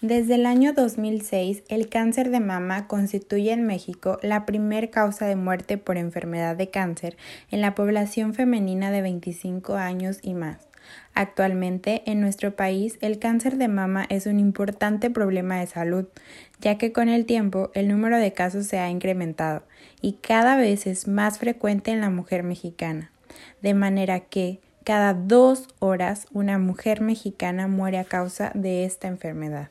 Desde el año 2006, el cáncer de mama constituye en México la primer causa de muerte por enfermedad de cáncer en la población femenina de 25 años y más. Actualmente, en nuestro país, el cáncer de mama es un importante problema de salud, ya que con el tiempo el número de casos se ha incrementado y cada vez es más frecuente en la mujer mexicana, de manera que cada dos horas una mujer mexicana muere a causa de esta enfermedad.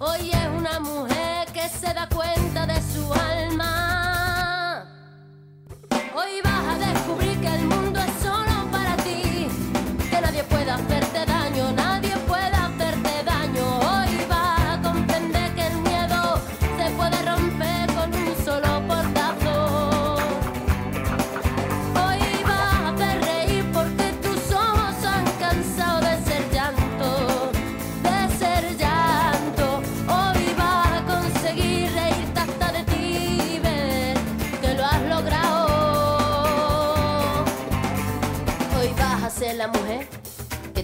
Hoy es una mujer que se da cuenta de su alma. Hoy vas a descubrir que el mundo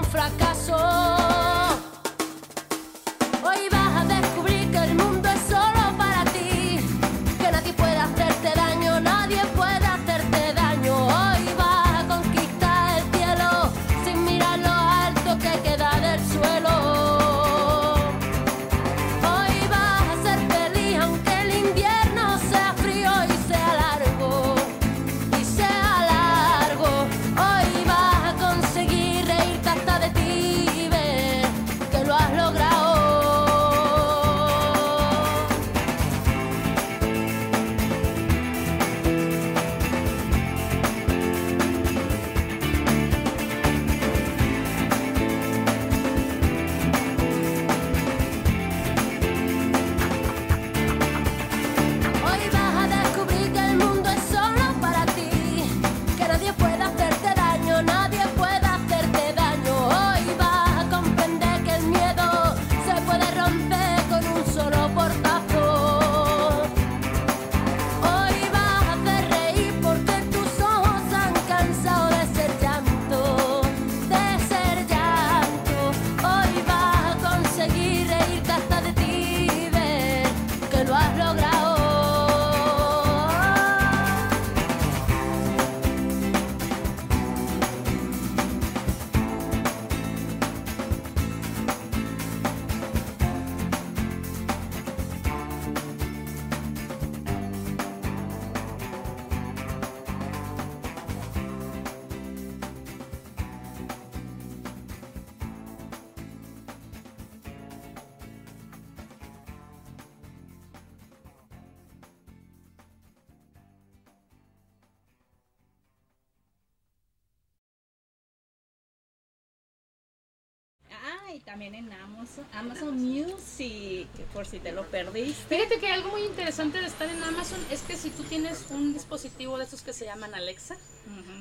un fracaso. También en Amazon, Amazon Music, por si te lo perdiste. Fíjate que algo muy interesante de estar en Amazon es que si tú tienes un dispositivo de esos que se llaman Alexa,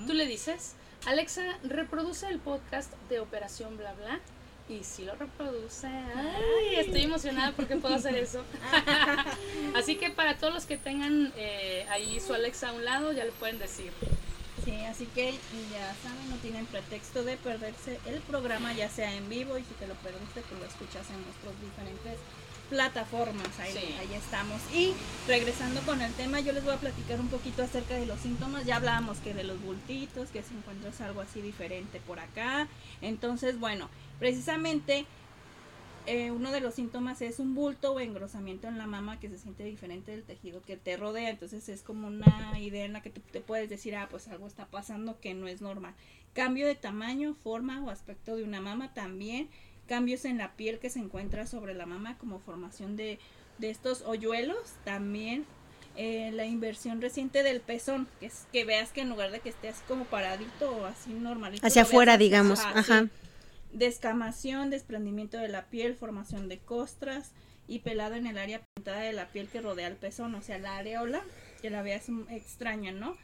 tú le dices, Alexa, reproduce el podcast de Operación Bla Bla. Y si lo reproduce, ay, estoy emocionada porque puedo hacer eso. Así que para todos los que tengan eh, ahí su Alexa a un lado, ya le pueden decir, Sí, así que ya saben, no tienen pretexto de perderse el programa, ya sea en vivo y si te lo perdiste, pues lo escuchas en nuestros diferentes plataformas. Ahí, Sí. ahí estamos. Y regresando con el tema, yo les voy a platicar un poquito acerca de los síntomas. Ya hablábamos que de los bultitos, que si encuentras algo así diferente por acá. Entonces, bueno, precisamente eh, uno de los síntomas es un bulto o engrosamiento en la mama que se siente diferente del tejido que te rodea. Entonces es como una idea en la que te, te puedes decir, ah, pues algo está pasando que no es normal. Cambio de tamaño, forma o aspecto de una mama también. Cambios en la piel que se encuentra sobre la mama como formación de, de estos hoyuelos también. eh, la inversión reciente del pezón, que es que veas que en lugar de que esté así como paradito o así normalito. Hacia afuera, digamos. ajá, Ajá. Descamación, desprendimiento de la piel, formación de costras y pelado en el área pintada de la piel que rodea el pezón, o sea, la areola, que la veas extraña, ¿no?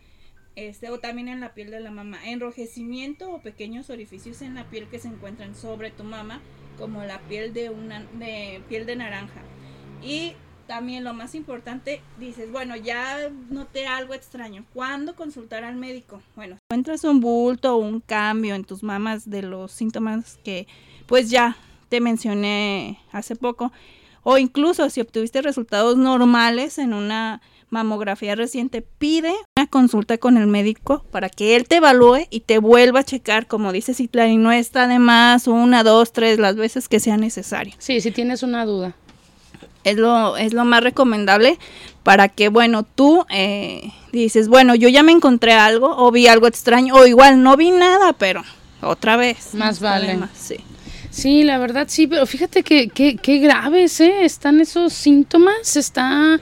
Este, o también en la piel de la mama, enrojecimiento o pequeños orificios en la piel que se encuentran sobre tu mama, como la piel de una de piel de naranja. Y también lo más importante, dices, bueno, ya noté algo extraño. ¿Cuándo consultar al médico? Bueno, encuentras un bulto o un cambio en tus mamas de los síntomas que pues ya te mencioné hace poco, o incluso si obtuviste resultados normales en una mamografía reciente, pide una consulta con el médico para que él te evalúe y te vuelva a checar, como dice Citlari, no está de más una, dos, tres, las veces que sea necesario Sí, si tienes una duda. Es lo, es lo más recomendable para que, bueno, tú eh, dices, bueno, yo ya me encontré algo o vi algo extraño o igual no vi nada, pero otra vez. Más vale. Sí. Sí, la verdad sí, pero fíjate que, que, qué graves, ¿eh? Están esos síntomas, está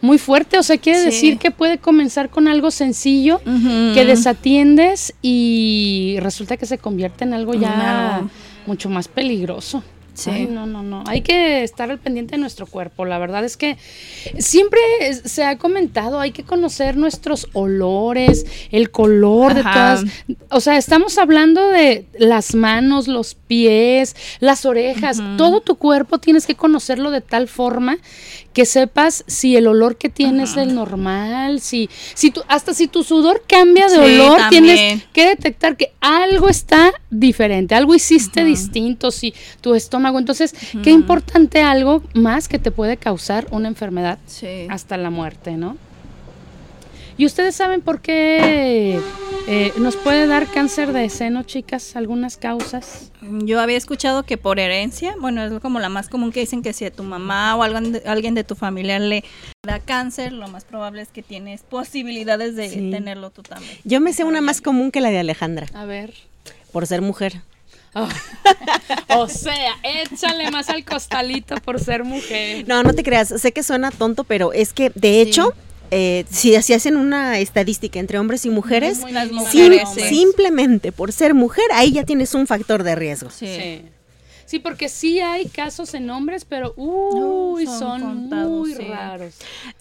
muy fuerte, o sea, quiere Sí. decir que puede comenzar con algo sencillo, que desatiendes y resulta que se convierte en algo ya mucho más peligroso. Sí. Ay, no, no, no. Hay que estar al pendiente de nuestro cuerpo. La verdad es que siempre se ha comentado, hay que conocer nuestros olores, el color de todas. O sea, estamos hablando de las manos, los pies, las orejas, todo tu cuerpo tienes que conocerlo de tal forma que sepas si el olor que tienes es el normal, si, si tu, hasta si tu sudor cambia de Sí, olor, también. tienes que detectar que algo está diferente, algo hiciste distinto, si tu estómago. Entonces, qué importante algo más que te puede causar una enfermedad Sí. hasta la muerte, ¿no? ¿Y ustedes saben por qué eh, nos puede dar cáncer de seno, chicas? ¿Algunas causas? Yo había escuchado que por herencia, bueno, es como la más común que dicen que si a tu mamá o alguien de, alguien de tu familia le da cáncer, lo más probable es que tienes posibilidades de Sí. tenerlo tú también. Yo me sé una más común que la de Alejandra, A ver. por ser mujer. Oh. o sea, échale más al costalito por ser mujer. No, no te creas, sé que suena tonto, pero es que de hecho, eh, si, si hacen una estadística entre hombres y mujeres, sim- simplemente por ser mujer, ahí ya tienes un factor de riesgo. Sí. Sí. Sí, porque sí hay casos en hombres, pero uy, No, son son, contados, muy sí. raros.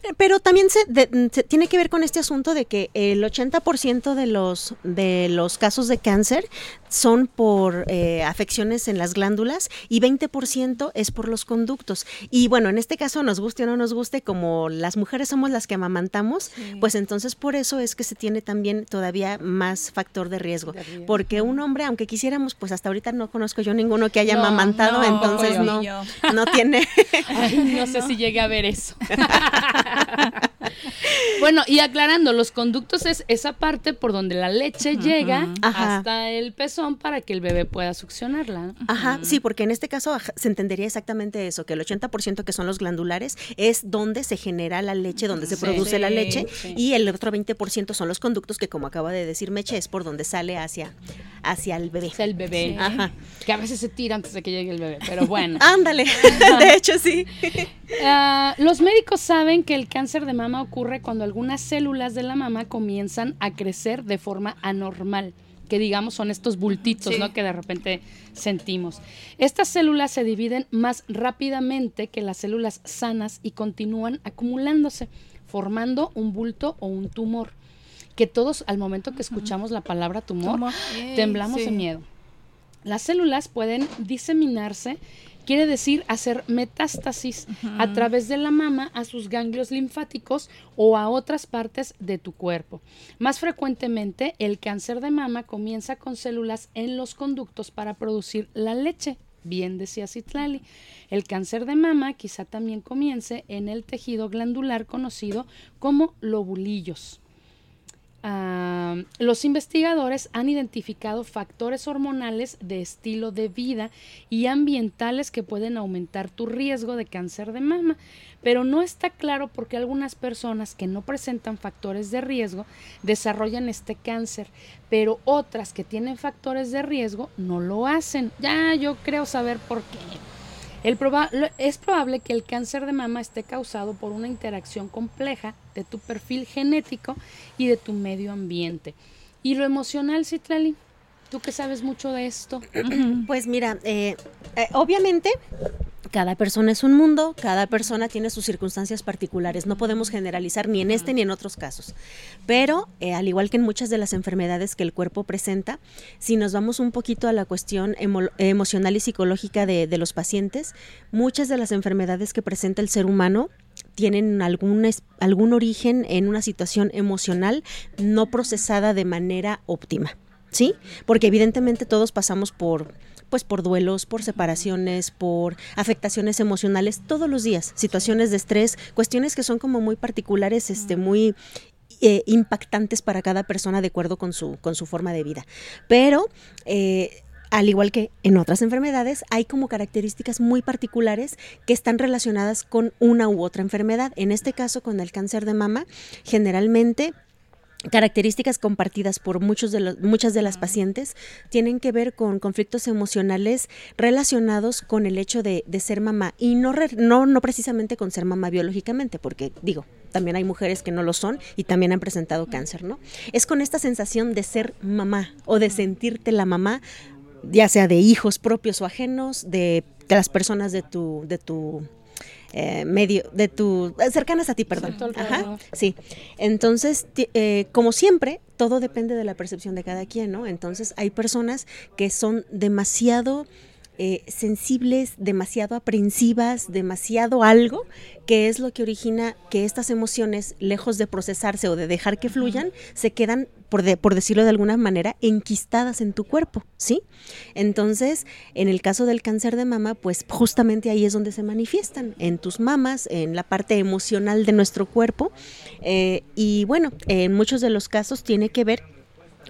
Eh, Pero también se, de- se tiene que ver con este asunto de que el 80% de los, de los casos de cáncer son por eh, afecciones en las glándulas y 20% es por los conductos. Y bueno, en este caso, nos guste o no nos guste, como las mujeres somos las que amamantamos, pues entonces por eso es que se tiene también todavía más factor de riesgo. De riesgo. Porque un hombre, aunque quisiéramos, pues hasta ahorita no conozco yo ninguno que haya No, amamantado, no, entonces no, no tiene... Ay, no sé si llegué a ver eso. bueno, y aclarando, los conductos es esa parte por donde la leche llega Ajá. hasta el pezón para que el bebé pueda succionarla. Ajá, sí, porque en este caso se entendería exactamente eso, que el 80% que son los glandulares es donde se genera la leche, donde se Sí. produce la leche, sí. y el otro 20% son los conductos que, como acaba de decir Meche, es por donde sale hacia, hacia el bebé. Es el bebé. Ajá. Que a veces se tira antes de que llegue el bebé, pero bueno. Ándale, de hecho sí. Ah, los médicos saben que el cáncer de mama ocurre cuando algunas células de la mama comienzan a crecer de forma anormal, que digamos son estos bultitos, Sí. ¿no? Que de repente sentimos. Estas células se dividen más rápidamente que las células sanas y continúan acumulándose, formando un bulto o un tumor. Que todos al momento que escuchamos la palabra tumor, temblamos sí. de miedo. Las células pueden diseminarse quiere decir hacer metástasis a través de la mama a sus ganglios linfáticos o a otras partes de tu cuerpo. Más frecuentemente, el cáncer de mama comienza con células en los conductos para producir la leche. Bien decía Citlali. El cáncer de mama quizá también comience en el tejido glandular conocido como lobulillos. Los investigadores han identificado factores hormonales de estilo de vida y ambientales que pueden aumentar tu riesgo de cáncer de mama, pero no está claro por qué algunas personas que no presentan factores de riesgo desarrollan este cáncer, pero otras que tienen factores de riesgo no lo hacen. Ya yo creo saber por qué es probable que el cáncer de mama esté causado por una interacción compleja de tu perfil genético y de tu medio ambiente. ¿Y lo emocional, Citlali? Tú que sabes mucho de esto. Pues mira, eh, eh, obviamente cada persona es un mundo, cada persona tiene sus circunstancias particulares, no podemos generalizar ni en este ni en otros casos. Pero, eh, al igual que en muchas de las enfermedades que el cuerpo presenta, si nos vamos un poquito a la cuestión emocional y psicológica de, los pacientes, muchas de las enfermedades que presenta el ser humano tienen algún origen en una situación emocional no procesada de manera óptima. ¿Sí? Porque evidentemente todos pasamos por pues por duelos, por separaciones, por afectaciones emocionales todos los días, situaciones de estrés, cuestiones que son como muy particulares, este, muy eh, impactantes para cada persona de acuerdo con su, con su forma de vida. Pero eh, al igual que en otras enfermedades, hay como características muy particulares que están relacionadas con una u otra enfermedad. En este caso, con el cáncer de mama, generalmente características compartidas por muchos de los, muchas de las pacientes tienen que ver con conflictos emocionales relacionados con el hecho de, ser mamá y no, no, no precisamente con ser mamá biológicamente, porque digo, también hay mujeres que no lo son y también han presentado cáncer, ¿no? Es con esta sensación de ser mamá o de sentirte la mamá, ya sea de hijos propios o ajenos, de, de las personas de tu, de tu eh, medio de tu eh, cercanas a ti, perdón. Ajá, sí. Entonces, eh, como siempre, todo depende de la percepción de cada quien, ¿no? Entonces, hay personas que son demasiado eh, sensibles, demasiado aprensivas, demasiado algo, que es lo que origina que estas emociones, lejos de procesarse o de dejar que fluyan, se quedan, por, por decirlo de alguna manera, enquistadas en tu cuerpo, ¿sí? Entonces, en el caso del cáncer de mama, pues justamente ahí es donde se manifiestan, en tus mamas, en la parte emocional de nuestro cuerpo, eh, y bueno, en muchos de los casos tiene que ver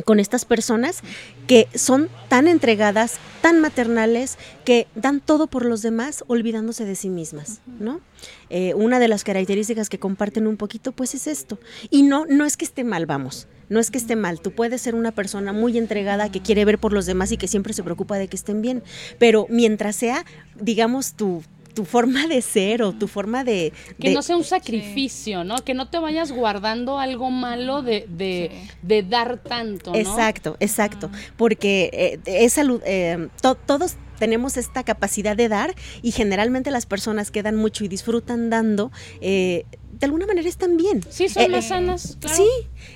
con estas personas que son tan entregadas, tan maternales, que dan todo por los demás olvidándose de sí mismas, ¿no? Eh, una de las características que comparten un poquito, pues es esto. Y no, no es que esté mal, vamos, no es que esté mal. Tú puedes ser una persona muy entregada que quiere ver por los demás y que siempre se preocupa de que estén bien, pero mientras sea, digamos, tu, tu forma de ser o tu forma de... Que no sea un sacrificio, ¿no? Que no te vayas guardando algo malo de, de, dar tanto, ¿no? Exacto, exacto. Porque eh, es salud, eh, todos tenemos esta capacidad de dar y generalmente las personas que dan mucho y disfrutan dando, eh, de alguna manera están bien. Sí, son más sanas. Sí,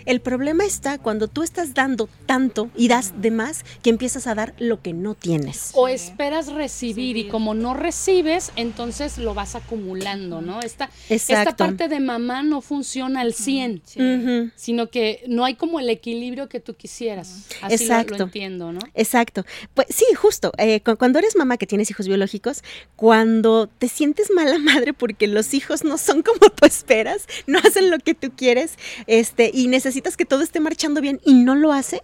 el problema está cuando tú estás dando tanto y das de más que empiezas a dar lo que no tienes. O esperas recibir y como no recibes, entonces lo vas acumulando, ¿no? Esta, esta parte de mamá no funciona al 100, sino que no hay como el equilibrio que tú quisieras. Así Exacto. Lo, entiendo, ¿no? Exacto. Pues sí, justo. Eh, cuando eres mamá que tienes hijos biológicos, cuando te sientes mala madre porque los hijos no son como tú esperas, no hacen lo que tú quieres, este, y necesitas que todo esté marchando bien y no lo hace,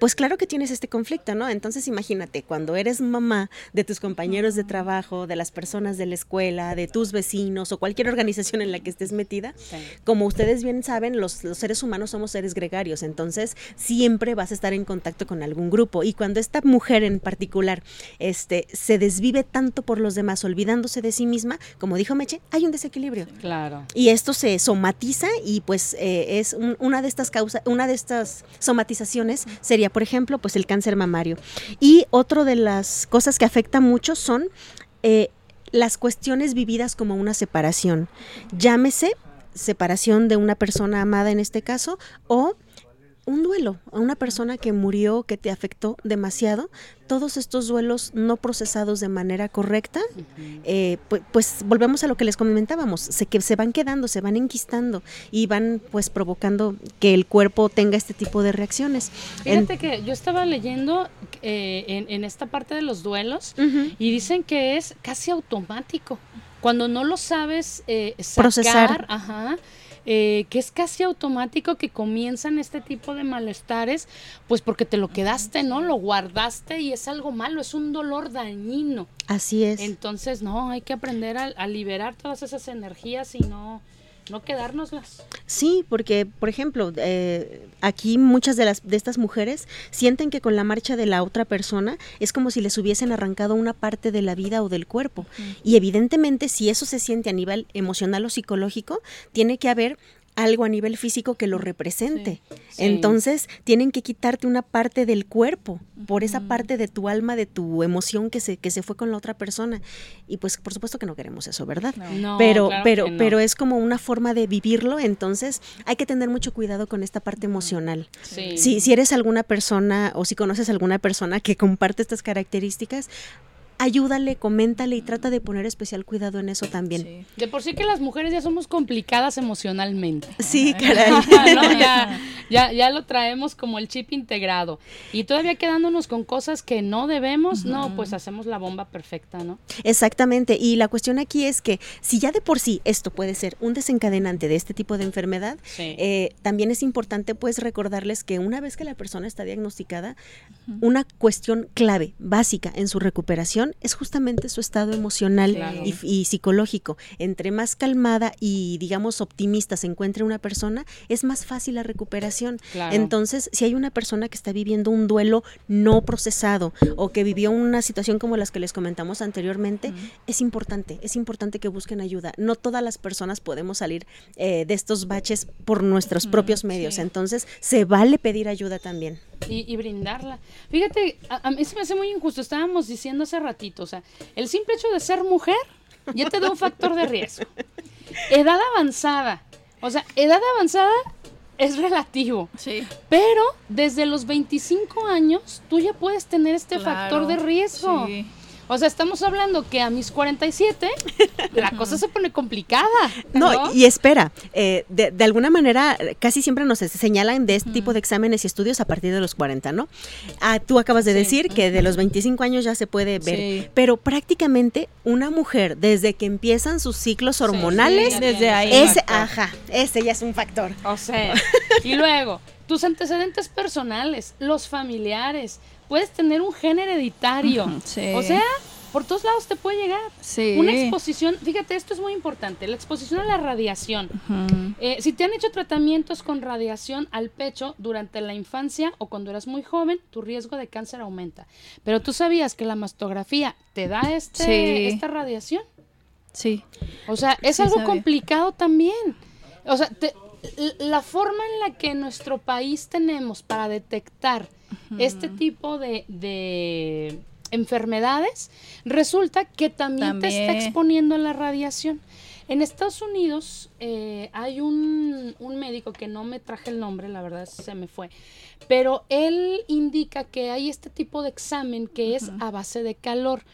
pues claro que tienes este conflicto, ¿no? Entonces imagínate, cuando eres mamá de tus compañeros de trabajo, de las personas de la escuela, de tus vecinos o cualquier organización en la que estés metida, como ustedes bien saben, los, seres humanos somos seres gregarios, entonces siempre vas a estar en contacto con algún grupo. Y cuando esta mujer en particular este, se desvive tanto por los demás, olvidándose de sí misma, como dijo Meche, hay un desequilibrio. Claro. Y esto se somatiza y pues eh, es una de estas causas, una de estas somatizaciones sería por ejemplo, pues el cáncer mamario. Y otra de las cosas que afecta mucho son eh, las cuestiones vividas como una separación. Llámese separación de una persona amada en este caso o un duelo, a una persona que murió, que te afectó demasiado, todos estos duelos no procesados de manera correcta, eh, pues, pues, volvemos a lo que les comentábamos, se, que se van quedando, se van enquistando y van pues provocando que el cuerpo tenga este tipo de reacciones. Fíjate que yo estaba leyendo eh, en, en, esta parte de los duelos y dicen que es casi automático. Cuando no lo sabes eh, sacar, Procesar. Ajá, eh, que es casi automático que comienzan este tipo de malestares, pues porque te lo quedaste, ¿no? Lo guardaste y es algo malo, es un dolor dañino. Así es. Entonces, no, hay que aprender a, a liberar todas esas energías y no, no quedárnoslas. Sí, porque, por ejemplo, eh, aquí muchas de, las, de estas mujeres sienten que con la marcha de la otra persona es como si les hubiesen arrancado una parte de la vida o del cuerpo. Y evidentemente, si eso se siente a nivel emocional o psicológico, tiene que haber algo a nivel físico que lo represente. Sí, sí. Entonces, tienen que quitarte una parte del cuerpo, por esa parte de tu alma, de tu emoción que se, que se fue con la otra persona. Y pues, por supuesto que no queremos eso, ¿verdad? No, pero, claro pero, que no. pero es como una forma de vivirlo, entonces hay que tener mucho cuidado con esta parte emocional. Sí. Si, si eres alguna persona o si conoces alguna persona que comparte estas características, ayúdale, coméntale y trata de poner especial cuidado en eso también. Sí. De por sí que las mujeres ya somos complicadas emocionalmente. Sí, caray. ¿no? ya, ya, ya lo traemos como el chip integrado. Y todavía quedándonos con cosas que no debemos, no, pues hacemos la bomba perfecta, ¿no? Exactamente. Y la cuestión aquí es que si ya de por sí esto puede ser un desencadenante de este tipo de enfermedad, Sí. eh, también es importante pues recordarles que una vez que la persona está diagnosticada, una cuestión clave, básica en su recuperación es justamente su estado emocional Claro. y, y psicológico. Entre más calmada y digamos optimista se encuentre una persona, es más fácil la recuperación. Claro. Entonces, si hay una persona que está viviendo un duelo no procesado o que vivió una situación como las que les comentamos anteriormente, es importante, es importante que busquen ayuda. No todas las personas podemos salir eh, de estos baches por nuestros propios medios, sí. entonces se vale pedir ayuda también. Y, y brindarla. Fíjate, a, a mí se me hace muy injusto, estábamos diciendo hace ratito, o sea, el simple hecho de ser mujer ya te da un factor de riesgo. Edad avanzada, o sea, edad avanzada es relativo, Sí. pero desde los 25 años tú ya puedes tener este claro, factor de riesgo. sí. O sea, estamos hablando que a mis 47 la cosa se pone complicada. No, No, y espera, eh, de, de alguna manera casi siempre nos señalan de este tipo de exámenes y estudios a partir de los 40, ¿no? Ah, tú acabas de Sí. decir que de los 25 años ya se puede ver, Sí. pero prácticamente una mujer desde que empiezan sus ciclos hormonales, sí, desde ahí. ese, factor. ajá, ese ya es un factor. O sea, y luego, tus antecedentes personales, los familiares, puedes tener un gen hereditario. Sí. O sea, por todos lados te puede llegar. Sí. Una exposición, fíjate, esto es muy importante, la exposición a la radiación. Eh, si te han hecho tratamientos con radiación al pecho durante la infancia o cuando eras muy joven, tu riesgo de cáncer aumenta. Pero tú sabías que la mastografía te da este, Sí. esta radiación. Sí. O sea, es Sí algo sabía. complicado también. O sea, te- la forma en la que nuestro país tenemos para detectar este tipo de, de enfermedades, resulta que también, te está exponiendo a la radiación. En Estados Unidos eh, hay un, un médico que no me traje el nombre, la verdad se me fue, pero él indica que hay este tipo de examen que es a base de calor.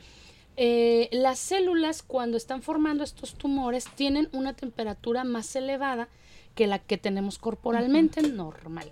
Eh, las células cuando están formando estos tumores tienen una temperatura más elevada que la que tenemos corporalmente normal.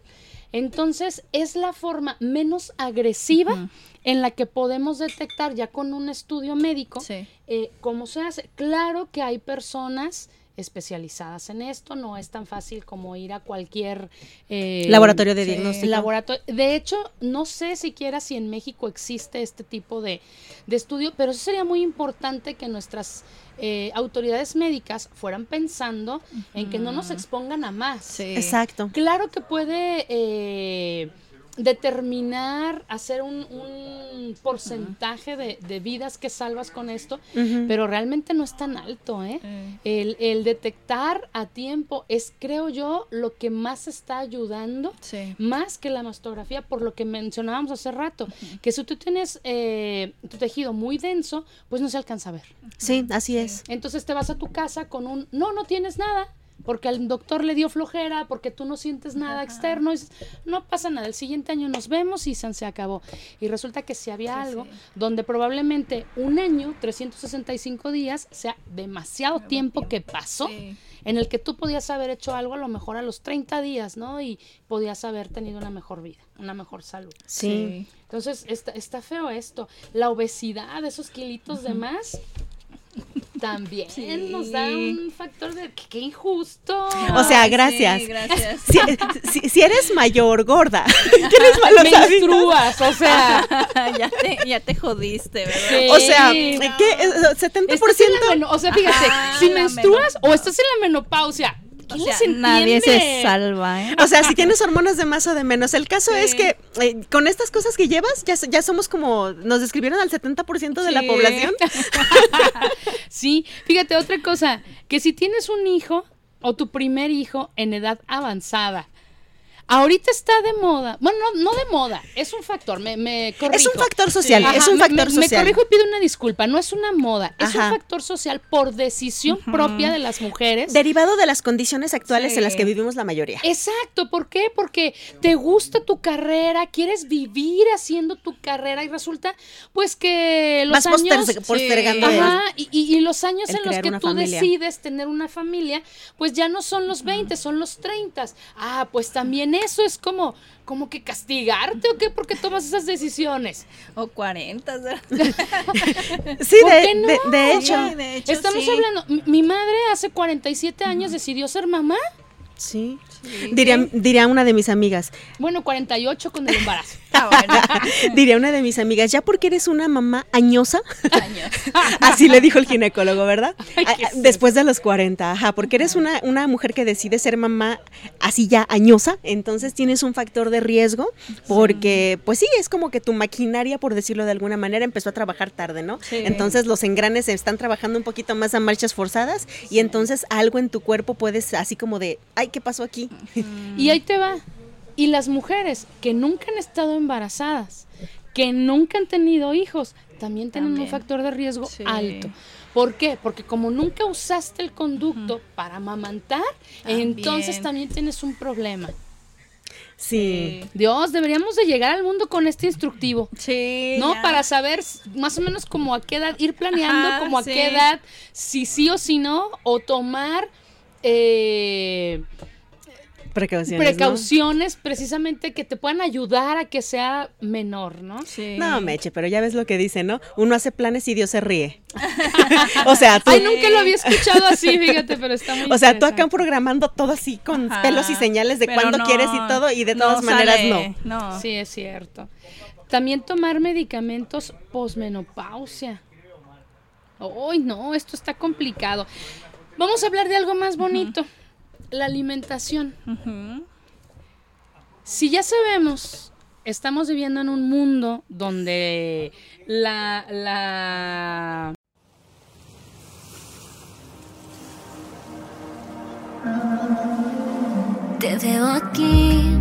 Entonces es la forma menos agresiva en la que podemos detectar ya con un estudio médico Sí. eh, cómo se hace. Claro que hay personas especializadas en esto, no es tan fácil como ir a cualquier eh, Laboratorio de diagnóstico. laboratorio. De hecho, no sé siquiera si en México existe este tipo de, de estudio, pero sí sería muy importante que nuestras eh, autoridades médicas fueran pensando en que no nos expongan a más. Sí. Exacto. Claro que puede eh, determinar, hacer un, un porcentaje de, de vidas que salvas con esto, pero realmente no es tan alto, ¿eh? Eh, El, el detectar a tiempo es, creo yo, lo que más está ayudando, Sí. más que la mastografía, por lo que mencionábamos hace rato, que si tú tienes eh, tu tejido muy denso, pues no se alcanza a ver. Sí, así es. Entonces te vas a tu casa con un, no, no tienes nada, porque al doctor le dio flojera, porque tú no sientes nada externo, y dices, no pasa nada, el siguiente año nos vemos y se acabó. Y resulta que si había algo donde probablemente un año, 365 días, sea demasiado tiempo que pasó. En el que tú podías haber hecho algo a lo mejor a los 30 días, ¿no? Y podías haber tenido una mejor vida, una mejor salud. Sí. Entonces, está, está feo esto. La obesidad, esos kilitos de más, también nos da un factor de qué injusto. O sea, gracias. sí, gracias. Si, si- si eres mayor, gorda, tienes malos. Menstruas, o sea, ya, te, ya te jodiste, ¿verdad? Sí. O sea. ¿qué? Eh, estás en la 70%. meno- o sea, fíjate, Ah, si menstruas o estás en la menopausia, O ¿quién sea, les nadie se salva, ¿eh? O sea, si tienes hormonas de más o de menos. El caso es que eh, con estas cosas que llevas, ya, so- ya somos como, nos describieron al 70% de la población. Sí, fíjate, otra cosa, que si tienes un hijo o tu primer hijo en edad avanzada, ahorita está de moda, bueno, no, no de moda, es un factor, me, me corrijo. Es un factor social, Ajá, es un me- factor me, me social. corrijo y pido una disculpa, no es una moda, es Ajá. un factor social por decisión propia de las mujeres. Derivado de las condiciones actuales Sí. en las que vivimos la mayoría. Exacto, ¿por qué? Porque te gusta tu carrera, quieres vivir haciendo tu carrera y resulta pues que los Vas poster- años postergando el- Ajá, y, y- y los años en los que tú familia. decides tener una familia, pues ya no son los 20, son los 30. Ah, pues también eso es como como que castigarte o qué porque tomas esas decisiones. O 40, ¿verdad? Sí, ¿Por de, qué no? de- de hecho. Sí, de hecho, Estamos sí. hablando, mi- madre hace 47 años decidió ser mamá. Sí. Diría, diría una de mis amigas, Bueno, 48 con el embarazo. Ah, bueno. diría una de mis amigas, ya porque eres una mamá añosa, Años. así le dijo el ginecólogo, ¿verdad? Ay, A- qué a- Después de los 40, ajá, porque eres una, una mujer que decide ser mamá así ya añosa, entonces tienes un factor de riesgo, porque pues sí, es como que tu maquinaria, por decirlo de alguna manera, empezó a trabajar tarde, ¿no? Sí. Entonces los engranes están trabajando un poquito más a marchas forzadas y entonces algo en tu cuerpo puedes así como de, ay, ¿qué pasó aquí? Y ahí te va. Y las mujeres que nunca han estado embarazadas, que nunca han tenido hijos, también tienen un factor de riesgo Sí. alto. ¿Por qué? Porque como nunca usaste el conducto para amamantar, entonces también tienes un problema. Sí. Dios, deberíamos de llegar al mundo con este instructivo. Sí. ¿No? ya. Para saber más o menos como a qué edad, ir planeando Ajá, como a qué edad, si sí o si no, o tomar eh, Precauciones. ¿no? precauciones precisamente que te puedan ayudar a que sea menor, ¿no? Sí. No, Meche, pero ya ves lo que dice, ¿no? Uno hace planes y Dios se ríe. o sea, tú, Ay, nunca lo había escuchado así, fíjate, pero está muy o sea, tú acá programando todo así con Ajá. pelos y señales de cuándo no, quieres y todo, y de todas no maneras sale, no. No. Sí, es cierto. También tomar medicamentos posmenopausia. Ay, no, esto está complicado. Vamos a hablar de algo más bonito, la alimentación. Ujú. Si ya sabemos, estamos viviendo en un mundo donde la, la Te veo aquí,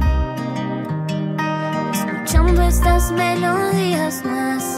escuchando estas melodías más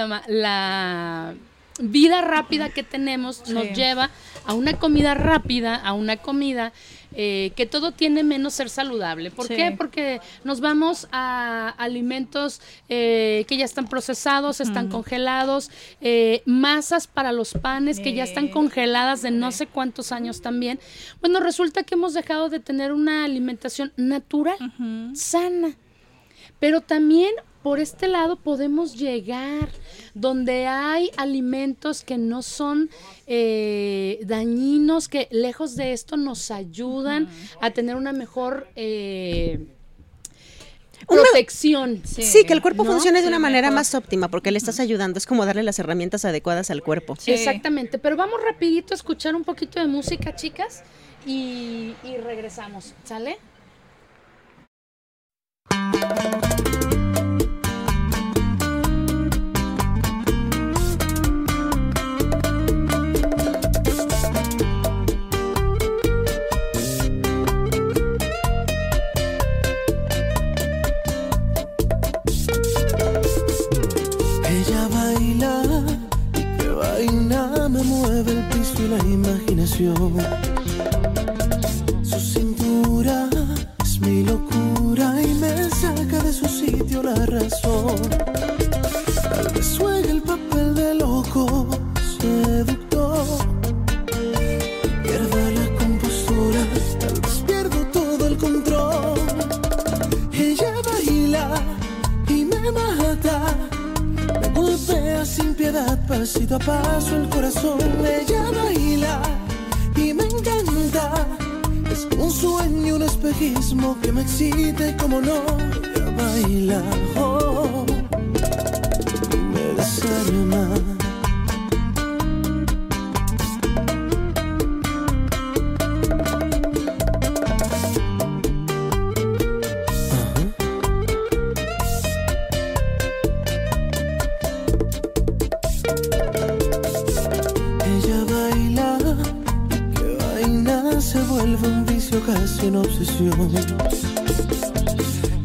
llama? La vida rápida que tenemos nos Sí. lleva a una comida rápida, a una comida eh, que todo tiene menos ser saludable. ¿Por Sí. qué? Porque nos vamos a alimentos eh, que ya están procesados, están congelados, eh, masas para los panes que ya están congeladas de no sé cuántos años también. Bueno, resulta que hemos dejado de tener una alimentación natural, sana. Pero también por este lado podemos llegar donde hay alimentos que no son eh, dañinos, que lejos de esto nos ayudan a tener una mejor eh, Una- protección. Sí, que el cuerpo ¿no? funcione de Sí, una manera mejor. más óptima porque le estás ayudando. Es como darle las herramientas adecuadas al cuerpo. Sí. Exactamente, pero vamos rapidito a escuchar un poquito de música, chicas, y, y regresamos, ¿sale?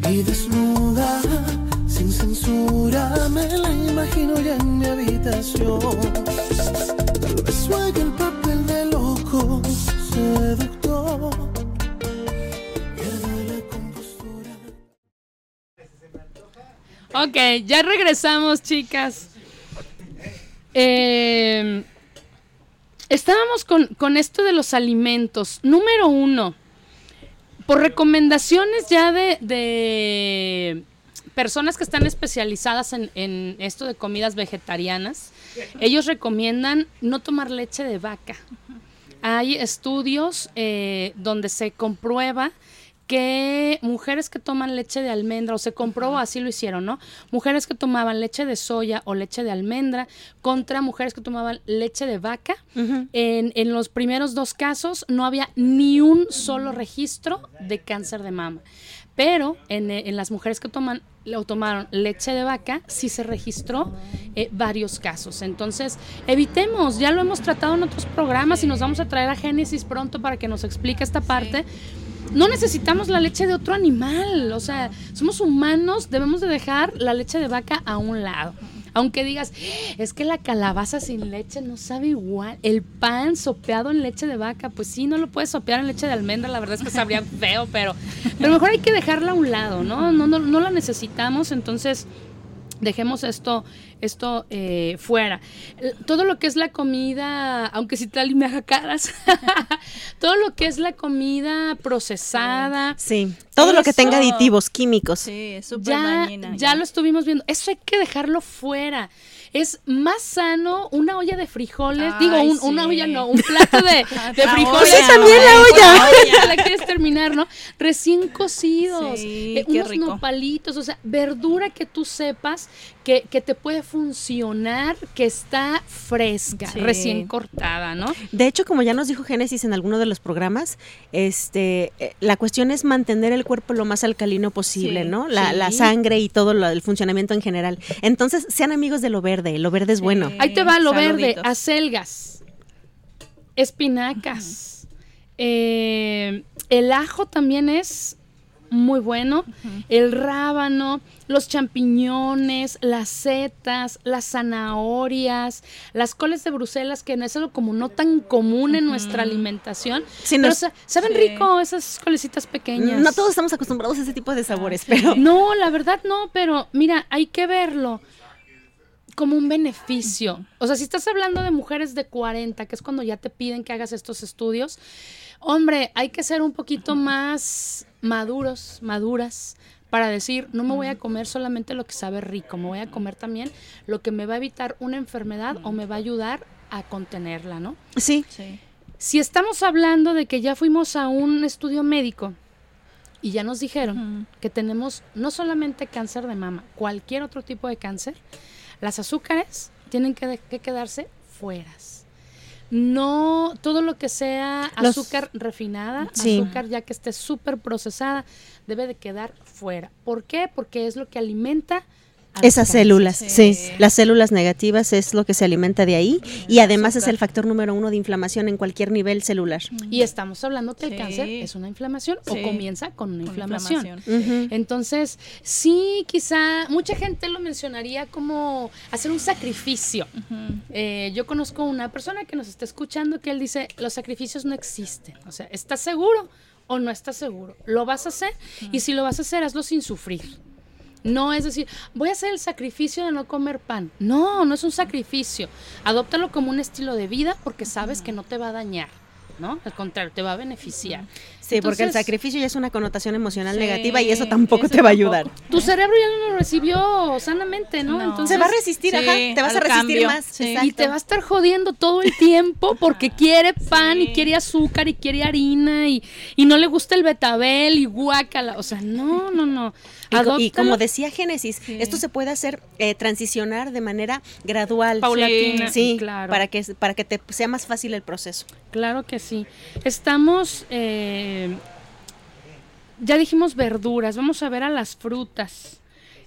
Y desnuda, sin censura, me la imagino ya en mi habitación. Tal vez el papel de loco, seductor. Ok, ya regresamos, chicas. Eh, estábamos con, con esto de los alimentos. Número uno, por recomendaciones ya de, de personas que están especializadas en, en esto de comidas vegetarianas, ellos recomiendan no tomar leche de vaca. Hay estudios eh, donde se comprueba que mujeres que toman leche de almendra, o se comprobó, así lo hicieron, ¿no? Mujeres que tomaban leche de soya o leche de almendra contra mujeres que tomaban leche de vaca. en, en los primeros dos casos no había ni un solo registro de cáncer de mama. Pero en, en las mujeres que toman o tomaron leche de vaca, sí se registró eh, varios casos. Entonces, evitemos, ya lo hemos tratado en otros programas y nos vamos a traer a Génesis pronto para que nos explique esta parte. No necesitamos la leche de otro animal, o sea, somos humanos, debemos de dejar la leche de vaca a un lado. Aunque digas, es que la calabaza sin leche no sabe igual. El pan sopeado en leche de vaca, pues sí, no lo puedes sopear en leche de almendra, la verdad es que sabría feo, pero, pero mejor hay que dejarla a un lado, ¿no? No, no, no la necesitamos, entonces dejemos esto, esto eh, fuera. Eh, Todo lo que es la comida, aunque si tal y me haga caras, todo lo que es la comida procesada, Sí, todo lo que tenga aditivos químicos. Sí, es súper ya, dañina. ya lo estuvimos viendo. Eso hay que dejarlo fuera. Es más sano una olla de frijoles. Ay, digo, un- sí. una olla no, un plato de, de frijoles. Sí, también la olla. La quieres terminar, ¿no? Recién cocidos. Sí, eh, qué unos rico. nopalitos, o sea, verdura que tú sepas que, que te puede funcionar, que está fresca, Sí. recién cortada, ¿no? De hecho, como ya nos dijo Génesis en alguno de los programas, este, eh, la cuestión es mantener el cuerpo lo más alcalino posible, Sí, ¿no? La, sí. la sangre y todo lo- el funcionamiento en general. Entonces, sean amigos de lo verde, lo verde es bueno. Ahí te va lo verde, acelgas, espinacas. eh, el ajo también es muy bueno. El rábano, los champiñones, las setas, las zanahorias, las coles de Bruselas, que no es algo como no tan común en nuestra alimentación. Sí, pero sa- saben sí. rico esas colecitas pequeñas. No todos estamos acostumbrados a ese tipo de sabores, pero No, la verdad no, pero mira, hay que verlo como un beneficio. O sea, si estás hablando de mujeres de 40, que es cuando ya te piden que hagas estos estudios, hombre, hay que ser un poquito más maduros, maduras, para decir, no me voy a comer solamente lo que sabe rico, me voy a comer también lo que me va a evitar una enfermedad o me va a ayudar a contenerla, ¿no? sí. Sí. Si estamos hablando de que ya fuimos a un estudio médico y ya nos dijeron que tenemos no solamente cáncer de mama, cualquier otro tipo de cáncer, las azúcares tienen que, quedarse fueras. No todo lo que sea Los- azúcar refinada, Sí. azúcar ya que esté súper procesada, debe de quedar fuera. ¿Por qué? Porque es lo que alimenta Esas células, sí. Sí. Las células negativas es lo que se alimenta de ahí y además es el factor número uno de inflamación en cualquier nivel celular. Y estamos hablando que el cáncer es una inflamación o comienza con una Con inflamación. Entonces, sí, quizá mucha gente lo mencionaría como hacer un sacrificio. Eh, yo conozco una persona que nos está escuchando que él dice, los sacrificios no existen. O sea, ¿estás seguro o no estás seguro? ¿Lo vas a hacer? Y si lo vas a hacer, hazlo sin sufrir. No es decir, voy a hacer el sacrificio de no comer pan. No, no es un sacrificio. Adóptalo como un estilo de vida porque sabes que no te va a dañar, ¿no? Al contrario, te va a beneficiar. Sí, porque el sacrificio ya es una connotación emocional Sí, negativa y eso tampoco eso te va a tampoco. ayudar. Tu cerebro ya no lo recibió sanamente, ¿no? No. Entonces, Se va a resistir, Sí, ajá, te vas a resistir cambio, más. sí. y te va a estar jodiendo todo el tiempo porque quiere pan y quiere azúcar y quiere harina y, y no le gusta el betabel y guácala. O sea, no, no, no. Y, como decía Génesis, esto se puede hacer eh, transicionar de manera gradual. paulatina. Sí, claro. para que para que te sea más fácil el proceso. Claro que sí. Estamos, eh, ya dijimos verduras, vamos a ver a las frutas,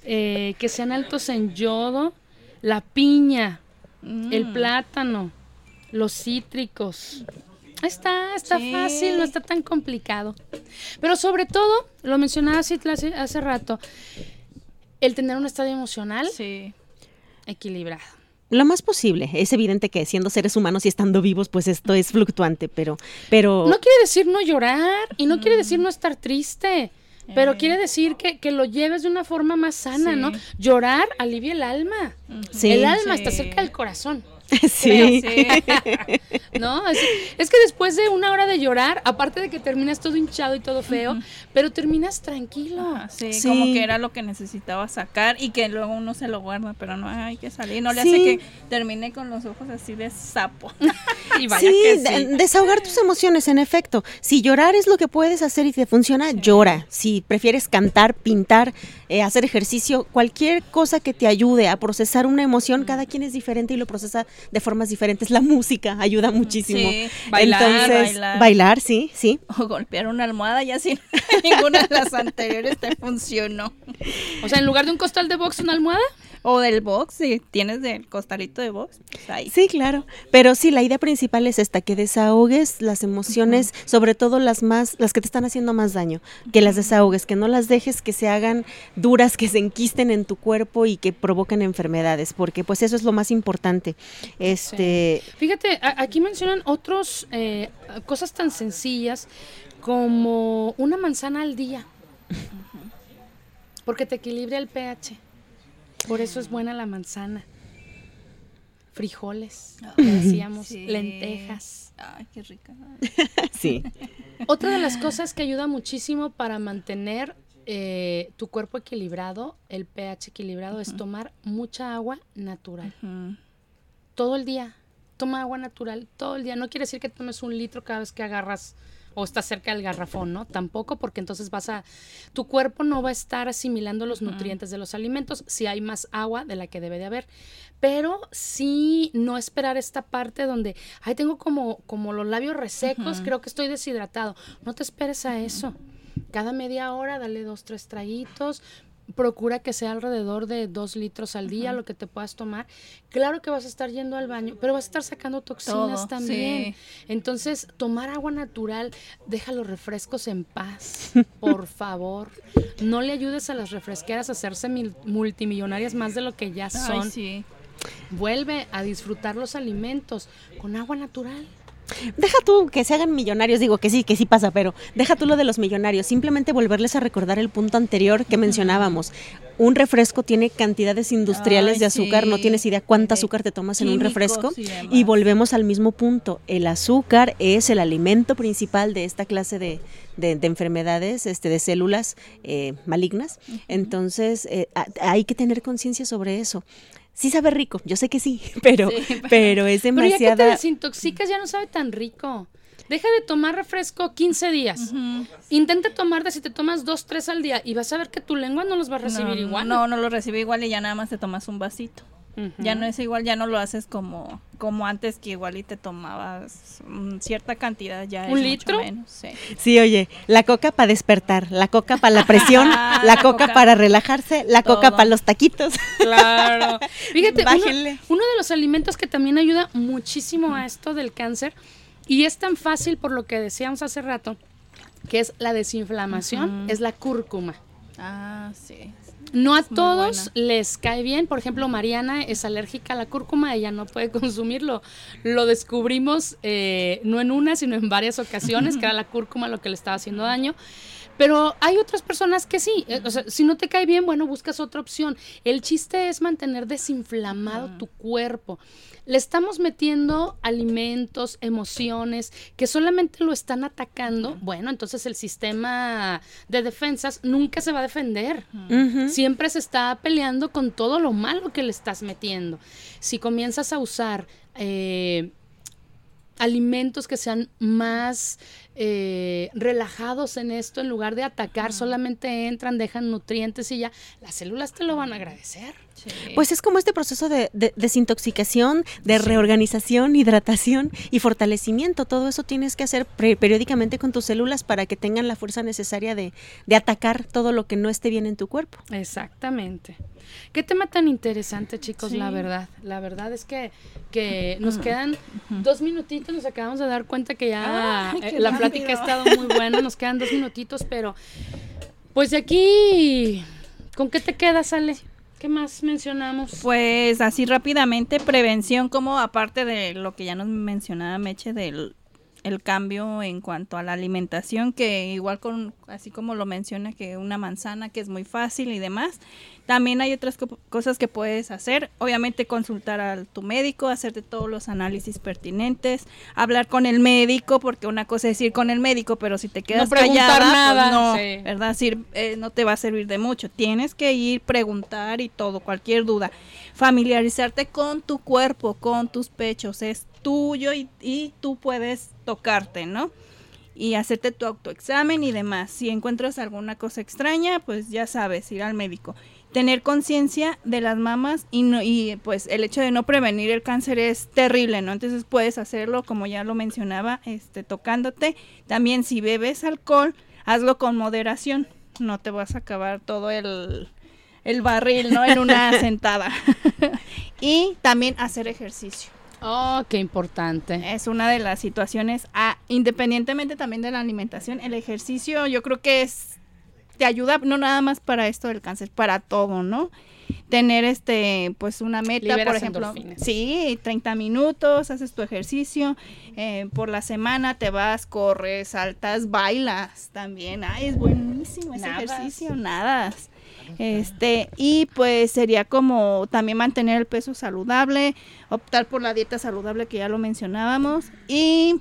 eh, que sean altos en yodo, la piña, el Mm. plátano, los cítricos. Está, está Sí. fácil, no está tan complicado. Pero sobre todo, lo mencionaba hace, hace rato, el tener un estado emocional Sí. equilibrado. Lo más posible. Es evidente que siendo seres humanos y estando vivos, pues esto es fluctuante, pero pero No quiere decir no llorar y no quiere decir no estar triste. Pero quiere decir que, que lo lleves de una forma más sana, Sí. ¿no? Llorar alivia el alma. Sí. el alma está cerca del corazón. sí. Sí. ¿No? Es, es que después de una hora de llorar, aparte de que terminas todo hinchado y todo feo, pero terminas tranquilo. Ajá, sí, Sí. como que era lo que necesitaba sacar y que luego uno se lo guarda, pero no hay que salir. No le Sí. hace que termine con los ojos así de sapo. Y vaya Sí, que de- desahogar tus emociones, en efecto. Si llorar es lo que puedes hacer y te funciona, llora. Si prefieres cantar, pintar, eh, hacer ejercicio, cualquier cosa que te ayude a procesar una emoción, cada quien es diferente y lo procesa de formas diferentes. La música ayuda muchísimo. Sí, bailar, Entonces, bailar. bailar, sí, sí. O golpear una almohada y así ninguna de las anteriores te funcionó. O sea, en lugar de un costal de box, una almohada. O del box, si tienes del costalito de box, pues ahí. Sí, claro. Pero sí, la idea principal es esta, que desahogues las emociones, sobre todo las más, las que te están haciendo más daño, que las desahogues, que no las dejes que se hagan duras, que se enquisten en tu cuerpo y que provoquen enfermedades, porque pues eso es lo más importante. Este, Fíjate, a- aquí mencionan otros eh, cosas tan sencillas como una manzana al día. Porque te equilibra el pH. Por eso es buena la manzana. Frijoles, que Sí. lentejas. Ay, qué rica. sí. Otra de las cosas que ayuda muchísimo para mantener eh, tu cuerpo equilibrado, el pH equilibrado, es tomar mucha agua natural. Todo el día. Toma agua natural todo el día. No quiere decir que tomes un litro cada vez que agarras o estás cerca del garrafón, ¿no? Tampoco porque entonces vas a, tu cuerpo no va a estar asimilando los nutrientes de los alimentos si hay más agua de la que debe de haber. Pero sí no esperar esta parte donde, ay, tengo como, como los labios resecos, creo que estoy deshidratado. No te esperes a eso. Cada media hora dale dos, tres traguitos, procura que sea alrededor de dos litros al día lo que te puedas tomar. Claro que vas a estar yendo al baño, pero vas a estar sacando toxinas Todo, también. Entonces, tomar agua natural, deja los refrescos en paz, por favor. No le ayudes a las refresqueras a hacerse mil- multimillonarias más de lo que ya son. Ay, sí. Vuelve a disfrutar los alimentos con agua natural. Deja tú que se hagan millonarios, digo que sí, que sí pasa, pero deja tú lo de los millonarios, simplemente volverles a recordar el punto anterior que mencionábamos. Un refresco tiene cantidades industriales Ay, de azúcar, no tienes idea cuánta azúcar te tomas en un refresco. y volvemos al mismo punto, el azúcar es el alimento principal de esta clase de, de- de enfermedades, este, de células eh, malignas. Entonces, eh, hay que tener conciencia sobre eso. Sí sabe rico, yo sé que sí, pero, pero es Pero ya que te demasiada... desintoxicas ya no sabe tan rico. Deja de tomar refresco 15 días. Intenta tomar de si te tomas dos, tres al día y vas a ver que tu lengua no los va a recibir no, igual. No, no lo recibe igual y ya nada más te tomas un vasito. Ya no es igual, ya no lo haces como, como antes que igual y te tomabas mm, cierta cantidad, ya es ¿Un mucho litro? menos, sí. Sí, oye, la coca para despertar, la coca para la presión, la La coca, coca. para relajarse, la coca para los taquitos. Claro. Fíjate, uno, uno de los alimentos que también ayuda muchísimo a esto del cáncer y es tan fácil por lo que decíamos hace rato, que es la desinflamación, es la cúrcuma. Ah, sí. No a todos les cae bien. Por ejemplo, Mariana es alérgica a la cúrcuma, ella no puede consumirlo. Lo descubrimos eh, no en una, sino en varias ocasiones, que era la cúrcuma lo que le estaba haciendo daño. Pero hay otras personas que sí. eh, o sea, si no te cae bien, bueno, buscas otra opción. El chiste es mantener desinflamado tu cuerpo. Le estamos metiendo alimentos, emociones que solamente lo están atacando. Bueno, entonces el sistema de defensas nunca se va a defender. Siempre se está peleando con todo lo malo que le estás metiendo. Si comienzas a usar eh, alimentos que sean más eh, relajados en esto, en lugar de atacar, solamente entran, dejan nutrientes y ya, las células te lo van a agradecer. Pues es como este proceso de, de- desintoxicación, de reorganización, hidratación y fortalecimiento. Todo eso tienes que hacer pre- periódicamente con tus células para que tengan la fuerza necesaria de, de atacar todo lo que no esté bien en tu cuerpo. Exactamente. Qué tema tan interesante, chicos, la verdad. La verdad es que, que nos quedan dos minutitos, nos acabamos de dar cuenta que ya eh, la. Plática ha estado muy buena, nos quedan dos minutitos, pero pues de aquí, ¿con qué te quedas, Ale? ¿Qué más mencionamos? Pues así rápidamente, prevención como aparte de lo que ya nos mencionaba Meche del el cambio en cuanto a la alimentación, que igual con, así como lo menciona, que una manzana que es muy fácil y demás, también hay otras co- cosas que puedes hacer, obviamente consultar a tu médico, hacerte todos los análisis pertinentes, hablar con el médico, porque una cosa es ir con el médico, pero si te quedas preguntar callada, nada, pues no, sí. ¿verdad? Eh, no te va a servir de mucho, tienes que ir, preguntar y todo, cualquier duda, familiarizarte con tu cuerpo, con tus pechos, es tuyo y, y tú puedes tocarte, ¿no? Y hacerte tu autoexamen y demás. Si encuentras alguna cosa extraña, pues ya sabes, ir al médico. Tener conciencia de las mamas y, no, y pues el hecho de no prevenir el cáncer es terrible, ¿no? Entonces puedes hacerlo, como ya lo mencionaba, este, tocándote. También si bebes alcohol, hazlo con moderación. No te vas a acabar todo el, el barril, ¿no? En una sentada. y también hacer ejercicio. Oh, qué importante. Es una de las situaciones, ah, independientemente también de la alimentación, el ejercicio yo creo que es, te ayuda no nada más para esto del cáncer, para todo, ¿no? Tener este, pues una meta, por ejemplo, endorfinas. sí, 30 minutos, haces tu ejercicio, eh, por la semana te vas, corres, saltas, bailas también, ay, es buenísimo ese Nadas. ejercicio, nadas. Este, y pues sería como también mantener el peso saludable, optar por la dieta saludable que ya lo mencionábamos y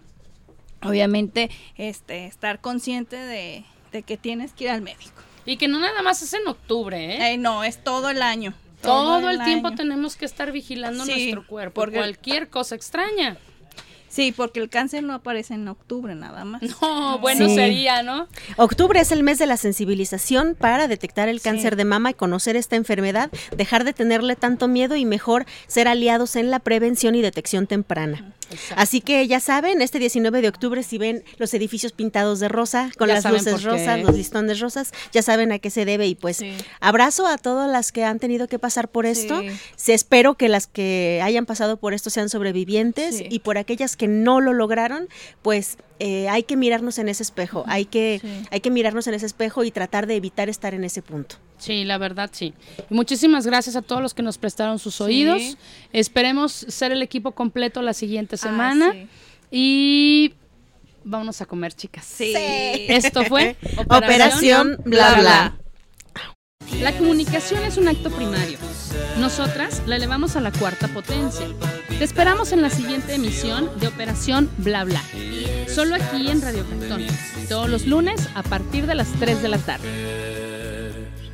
obviamente este estar consciente de, de que tienes que ir al médico. Y que no nada más es en octubre, ¿eh? Eh, no, es todo el año. Todo el tiempo tenemos que estar vigilando Sí, nuestro cuerpo. porque- Cualquier cosa extraña. Sí, porque el cáncer no aparece en octubre nada más. No, bueno Sí. sería, ¿no? Octubre es el mes de la sensibilización para detectar el cáncer de mama y conocer esta enfermedad, dejar de tenerle tanto miedo y mejor ser aliados en la prevención y detección temprana. Así que ya saben, este 19 de octubre si ven los edificios pintados de rosa, con Ya las luces rosas, los listones rosas, ya saben a qué se debe y pues Sí. abrazo a todas las que han tenido que pasar por esto. Sí. Se espero que las que hayan pasado por esto sean sobrevivientes Sí. y por aquellas que no lo lograron, pues eh, hay que mirarnos en ese espejo, hay que, Sí. hay que mirarnos en ese espejo y tratar de evitar estar en ese punto. Sí, la verdad sí. Y muchísimas gracias a todos los que nos prestaron sus oídos. Esperemos ser el equipo completo la siguiente semana. sí. Y vámonos a comer, chicas. Sí. Esto fue Operación Bla Bla. La comunicación es un acto primario. Nosotras la elevamos a la cuarta potencia. Te esperamos en la siguiente emisión de Operación Bla Bla. Solo aquí en Radio Cantón. Todos los lunes a partir de las 3 de la tarde.